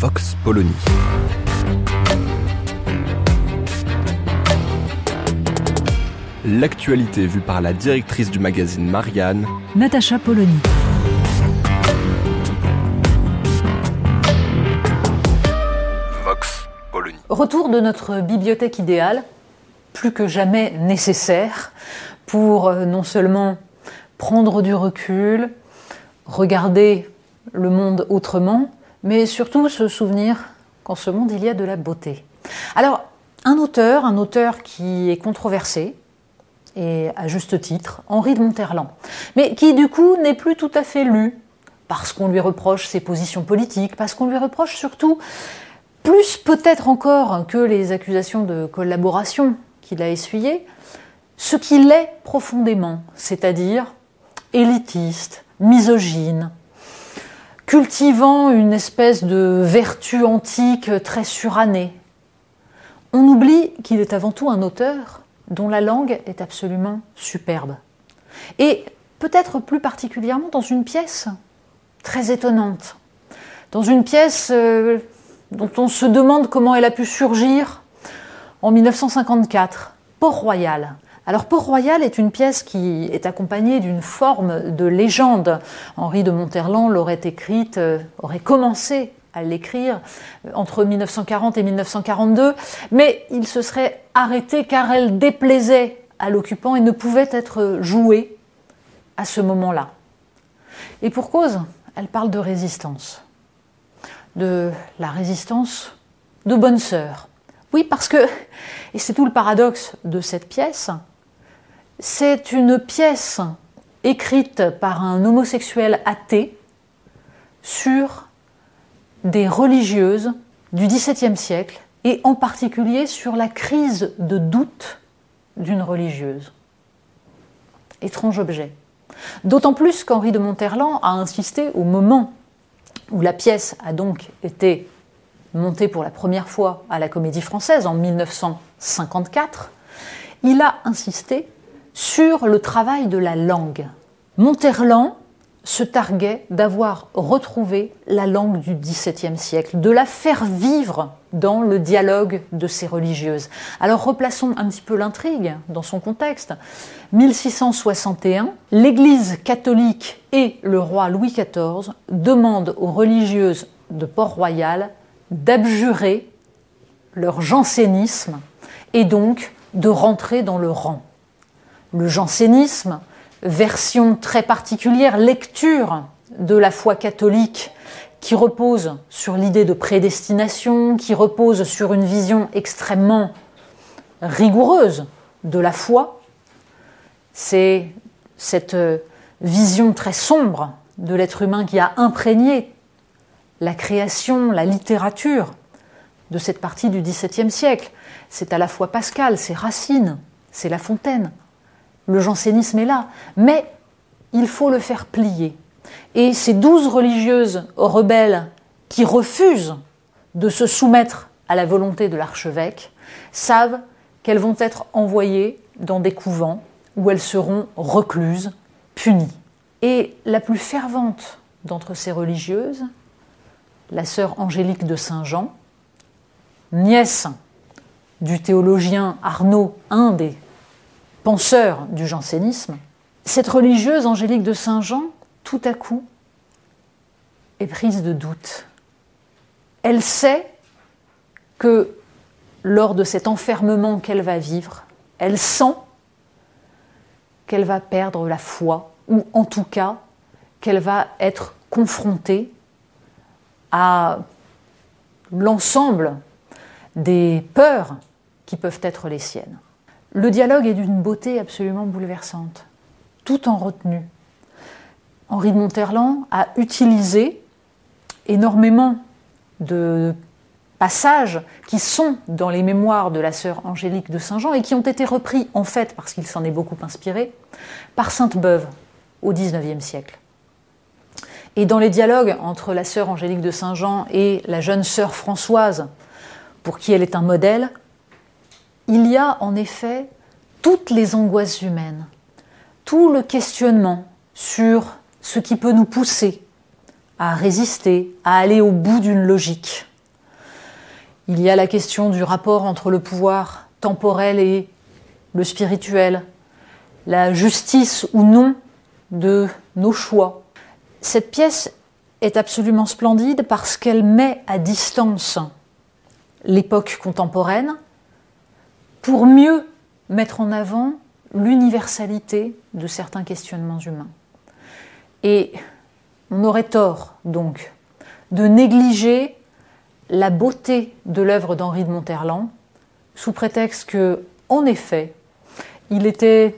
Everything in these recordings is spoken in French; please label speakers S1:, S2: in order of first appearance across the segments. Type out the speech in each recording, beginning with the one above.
S1: Vox Polony. L'actualité vue par la directrice du magazine Marianne,
S2: Natacha Polony.
S1: Vox Polony.
S2: Retour de notre bibliothèque idéale, plus que jamais nécessaire pour euh, non seulement prendre du recul, regarder le monde autrement, mais surtout se souvenir qu'en ce monde il y a de la beauté. Alors, un auteur, un auteur qui est controversé, et à juste titre, Henri de Monterland, mais qui du coup n'est plus tout à fait lu, parce qu'on lui reproche ses positions politiques, parce qu'on lui reproche surtout, plus peut-être encore que les accusations de collaboration qu'il a essuyées, ce qu'il est profondément, c'est-à-dire élitiste, misogyne, cultivant une espèce de vertu antique très surannée. On oublie qu'il est avant tout un auteur dont la langue est absolument superbe. Et peut-être plus particulièrement dans une pièce très étonnante, dans une pièce euh, dont on se demande comment elle a pu surgir en 1954, Port-Royal. Alors Port-Royal est une pièce qui est accompagnée d'une forme de légende. Henri de Monterland l'aurait écrite, euh, aurait commencé à l'écrire euh, entre 1940 et 1942, mais il se serait arrêté car elle déplaisait à l'occupant et ne pouvait être jouée à ce moment-là. Et pour cause, elle parle de résistance, de la résistance de bonne sœur. Oui, parce que, et c'est tout le paradoxe de cette pièce, c'est une pièce écrite par un homosexuel athée sur des religieuses du XVIIe siècle et en particulier sur la crise de doute d'une religieuse. Étrange objet. D'autant plus qu'Henri de Monterland a insisté au moment où la pièce a donc été montée pour la première fois à la Comédie Française en 1954, il a insisté sur le travail de la langue. Monterland se targuait d'avoir retrouvé la langue du XVIIe siècle, de la faire vivre dans le dialogue de ces religieuses. Alors replaçons un petit peu l'intrigue dans son contexte. 1661, l'Église catholique et le roi Louis XIV demandent aux religieuses de Port-Royal d'abjurer leur jansénisme et donc de rentrer dans le rang. Le jansénisme, version très particulière, lecture de la foi catholique qui repose sur l'idée de prédestination, qui repose sur une vision extrêmement rigoureuse de la foi. C'est cette vision très sombre de l'être humain qui a imprégné la création, la littérature de cette partie du XVIIe siècle. C'est à la fois Pascal, c'est Racine, c'est La Fontaine. Le jansénisme est là, mais il faut le faire plier. Et ces douze religieuses rebelles qui refusent de se soumettre à la volonté de l'archevêque savent qu'elles vont être envoyées dans des couvents où elles seront recluses, punies. Et la plus fervente d'entre ces religieuses, la sœur Angélique de Saint-Jean, nièce du théologien Arnaud, un penseurs du jansénisme, cette religieuse Angélique de Saint-Jean, tout à coup, est prise de doute. Elle sait que lors de cet enfermement qu'elle va vivre, elle sent qu'elle va perdre la foi, ou en tout cas qu'elle va être confrontée à l'ensemble des peurs qui peuvent être les siennes. Le dialogue est d'une beauté absolument bouleversante, tout en retenue. Henri de Monterland a utilisé énormément de passages qui sont dans les mémoires de la sœur Angélique de Saint-Jean et qui ont été repris, en fait, parce qu'il s'en est beaucoup inspiré, par Sainte-Beuve au XIXe siècle. Et dans les dialogues entre la sœur Angélique de Saint-Jean et la jeune sœur Françoise, pour qui elle est un modèle, il y a en effet toutes les angoisses humaines, tout le questionnement sur ce qui peut nous pousser à résister, à aller au bout d'une logique. Il y a la question du rapport entre le pouvoir temporel et le spirituel, la justice ou non de nos choix. Cette pièce est absolument splendide parce qu'elle met à distance l'époque contemporaine pour mieux mettre en avant l'universalité de certains questionnements humains. Et on aurait tort, donc, de négliger la beauté de l'œuvre d'Henri de Monterland, sous prétexte que, en effet, il était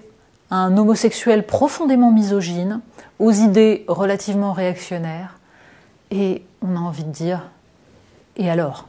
S2: un homosexuel profondément misogyne, aux idées relativement réactionnaires, et on a envie de dire, et alors?